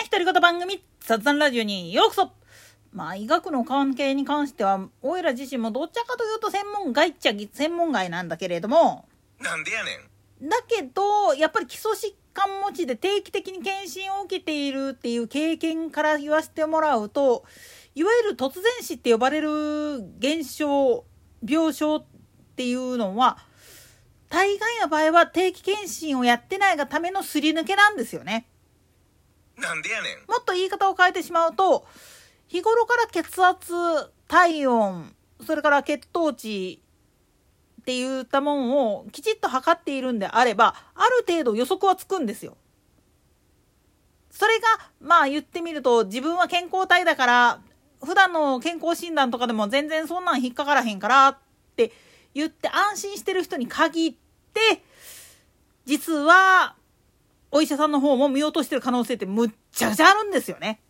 な独り言番組、雑談ラジオにようこそまあ、医学の関係に関しては、おいら自身もどっちかというと専門外っちゃ専門外なんだけれども、なんでやねん。だけど、やっぱり基礎疾患持ちで定期的に検診を受けているっていう経験から言わせてもらうと、いわゆる突然死って呼ばれる現象、病症っていうのは、大概の場合は定期検診をやってないがためのすり抜けなんですよね。なんでやねん。もっと言い方を変えてしまうと、日頃から血圧、体温、それから血糖値って言ったもんをきちっと測っているんであれば、ある程度予測はつくんですよ。それが、まあ言ってみると、自分は健康体だから、普段の健康診断とかでも全然そんなん引っかからへんからって言って安心してる人に限って、実は、お医者さんの方も見落としてる可能性ってむっちゃくちゃあるんですよね。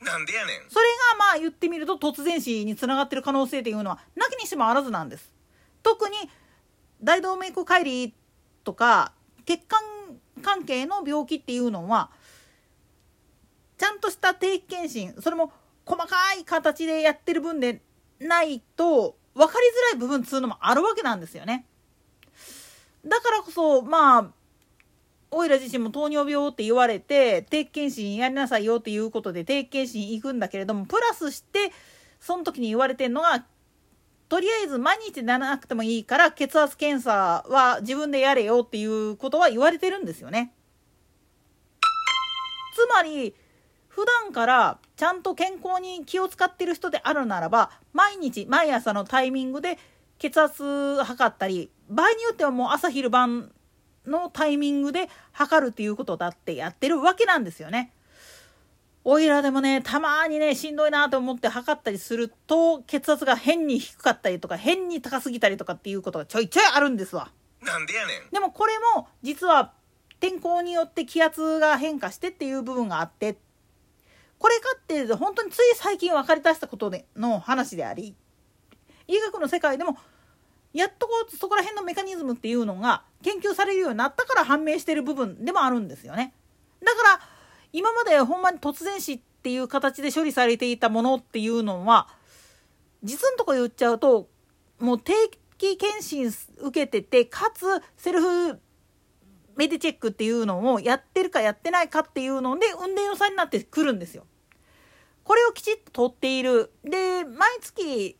なんでやねん。それがまあ言ってみると突然死につながってる可能性っていうのはなきにしてもあらずなんです。特に大動脈解離とか血管関係の病気っていうのはちゃんとした定期検診それも細かい形でやってる分でないと分かりづらい部分っつうのもあるわけなんですよね。だからこそまあおいら自身も糖尿病って言われて定期検診やりなさいよっていうことで定期検診行くんだけれどもプラスしてその時に言われてるのがとりあえず毎日ならなくてもいいから血圧検査は自分でやれよっていうことは言われてるんですよね。つまり普段からちゃんと健康に気を使ってる人であるならば毎日毎朝のタイミングで血圧測ったり場合によってはもう朝昼晩のタイミングで測るっていうことだってやってるわけなんですよね。おいらでもね、たまにね、しんどいなと思って測ったりすると、血圧が変に低かったりとか、変に高すぎたりとかっていうことがちょいちょいあるんですわ。なんでやねん。でもこれも、実は、天候によって気圧が変化してっていう部分があって、これかって本当につい最近分かりだしたことでの話であり、医学の世界でもやっとこうそこら辺のメカニズムっていうのが研究されるようになったから判明してる部分でもあるんですよね。だから今までほんまに突然死っていう形で処理されていたものっていうのは実のとこ言っちゃうともう定期検診受けててかつセルフメディチェックっていうのをやってるかやってないかっていうので運転予算になってくるんですよ。これをきちっと取っている。で毎月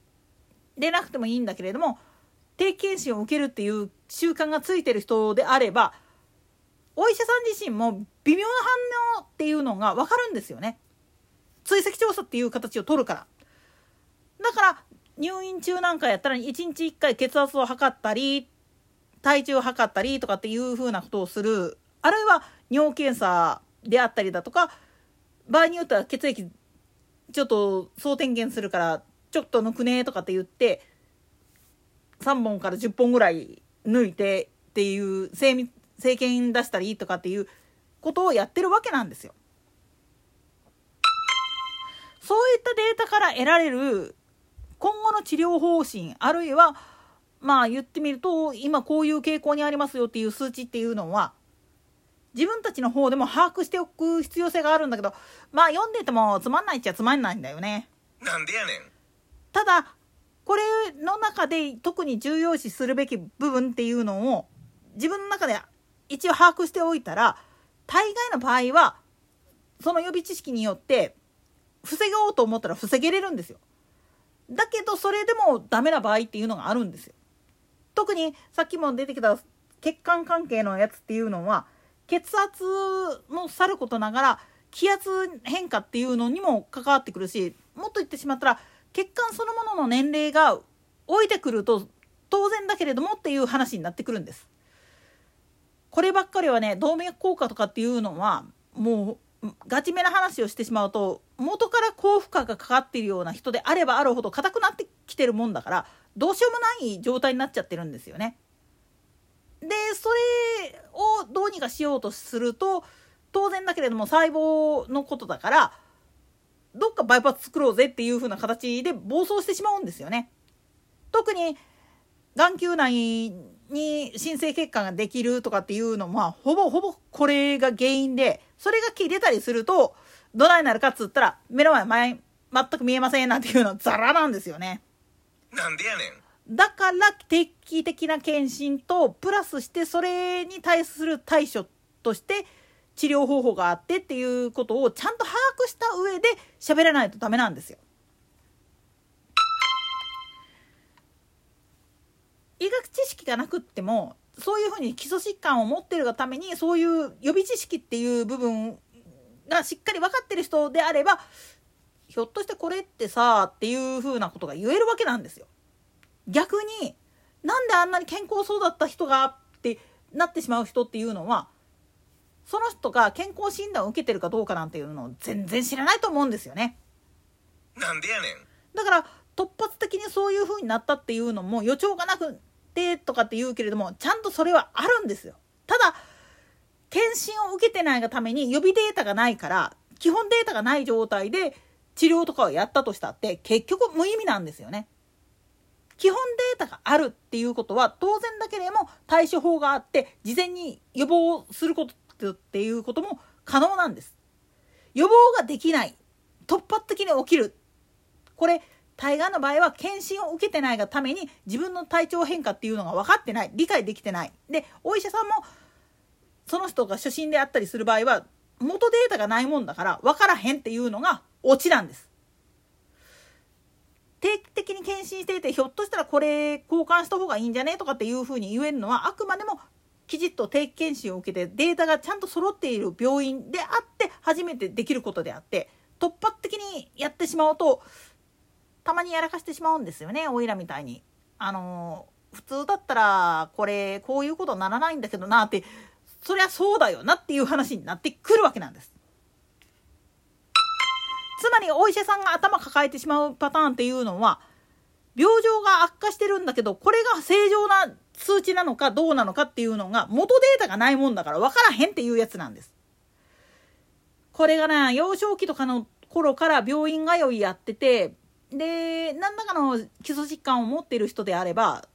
出なくてもいいんだけれども定期検診を受けるっていう習慣がついてる人であればお医者さん自身も微妙な反応っていうのが分かるんですよね。追跡調査っていう形を取るから。だから入院中なんかやったら1日1回血圧を測ったり体重を測ったりとかっていうふうなことをする。あるいは尿検査であったりだとか場合によっては血液ちょっと総点検するからちょっと抜くねとかって言って3本から10本ぐらい抜いてっていう精精検出したりとかっていうことをやってるわけなんですよ。そういったデータから得られる今後の治療方針あるいはまあ言ってみると今こういう傾向にありますよっていう数値っていうのは自分たちの方でも把握しておく必要性があるんだけどまあ読んでてもつまんないっちゃつまんないんだよね。なんでやねん。ただこれの中で特に重要視するべき部分っていうのを自分の中で一応把握しておいたら大概の場合はその予備知識によって防ごうと思ったら防げれるんですよ。だけどそれでもダメな場合っていうのがあるんですよ。特にさっきも出てきた血管関係のやつっていうのは血圧もさることながら気圧変化っていうのにも関わってくるしもっと言ってしまったら血管そのものの年齢が置いてくると当然だけれどもっていう話になってくるんです。こればっかりはね動脈硬化とかっていうのはもうガチめな話をしてしまうと元から高負荷がかかっているような人であればあるほど硬くなってきてるもんだからどうしようもない状態になっちゃってるんですよね。でそれをどうにかしようとすると当然だけれども細胞のことだからどっかバイパス作ろうぜっていう風な形で暴走してしまうんですよね。特に眼球内に新生血管ができるとかっていうのはほぼほぼこれが原因でそれが切れたりするとどないなるかっつったら目の前前全く見えませんなんていうのはザラなんですよね。なんでやねんだから定期的な検診とプラスしてそれに対する対処として治療方法があってっていうことをちゃんと把握した喋らないとダメなんですよ。医学知識がなくってもそういうふうに基礎疾患を持ってるがためにそういう予備知識っていう部分がしっかり分かってる人であればひょっとしてこれってさっていうふうなことが言えるわけなんですよ。逆になんであんなに健康そうだった人がってなってしまう人っていうのはその人が健康診断を受けてるかどうかなんていうのを全然知らないと思うんですよね。なんでやねんだから突発的にそういう風になったっていうのも予兆がなくてとかって言うけれどもちゃんとそれはあるんですよ。ただ検診を受けてないがために予備データがないから基本データがない状態で治療とかをやったとしたって結局無意味なんですよね。基本データがあるっていうことは当然だけれども対処法があって事前に予防することっていうことも可能なんです。予防ができない。突発的に起きる。これ大概の場合は検診を受けてないがために自分の体調変化っていうのが分かってない。理解できてない。でお医者さんもその人が初診であったりする場合は元データがないもんだから分からへんっていうのがオチなんです。定期的に検診していてひょっとしたらこれ交換した方がいいんじゃね？とかっていうふうに言えるのはあくまでもきちっと定期検診を受けてデータがちゃんと揃っている病院であって初めてできることであって突発的にやってしまうとたまにやらかしてしまうんですよねおいらみたいに。あの普通だったらこれこういうことにならないんだけどなってそりゃそうだよなっていう話になってくるわけなんです。つまりお医者さんが頭抱えてしまうパターンっていうのは病状が悪化してるんだけどこれが正常な数値なのかどうなのかっていうのが元データがないもんだから分からへんっていうやつなんです。これがな幼少期とかの頃から病院通いやっててで何らかの基礎疾患を持っている人であれば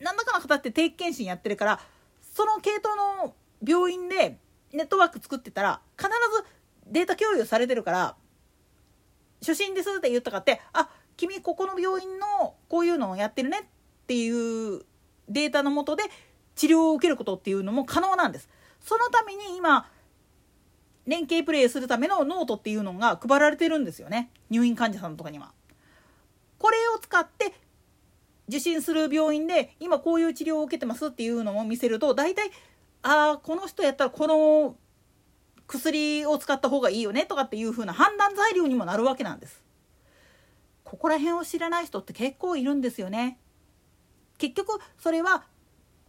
何らかの方って定期検診やってるからその系統の病院でネットワーク作ってたら必ずデータ共有されてるから初診ですって言ったかってあ君ここの病院のこういうのをやってるねっていうデータのもとで治療を受けることっていうのも可能なんです。そのために今連携プレイするためのノートっていうのが配られてるんですよね入院患者さんとかには。これを使って受診する病院で今こういう治療を受けてますっていうのを見せると大体ああこの人やったらこの薬を使った方がいいよねとかっていう風な判断材料にもなるわけなんです。ここら辺を知らない人って結構いるんですよね。結局それは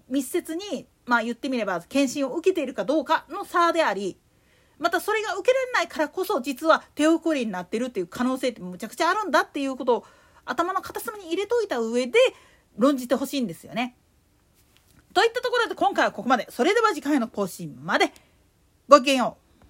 密接にまあ言ってみれば検診を受けているかどうかの差でありまたそれが受けられないからこそ実は手遅れになってるっていう可能性ってむちゃくちゃあるんだっていうことを頭の片隅に入れといた上で論じてほしいんですよね。といったところで今回はここまで。それでは次回の更新まで。ごきげんよう。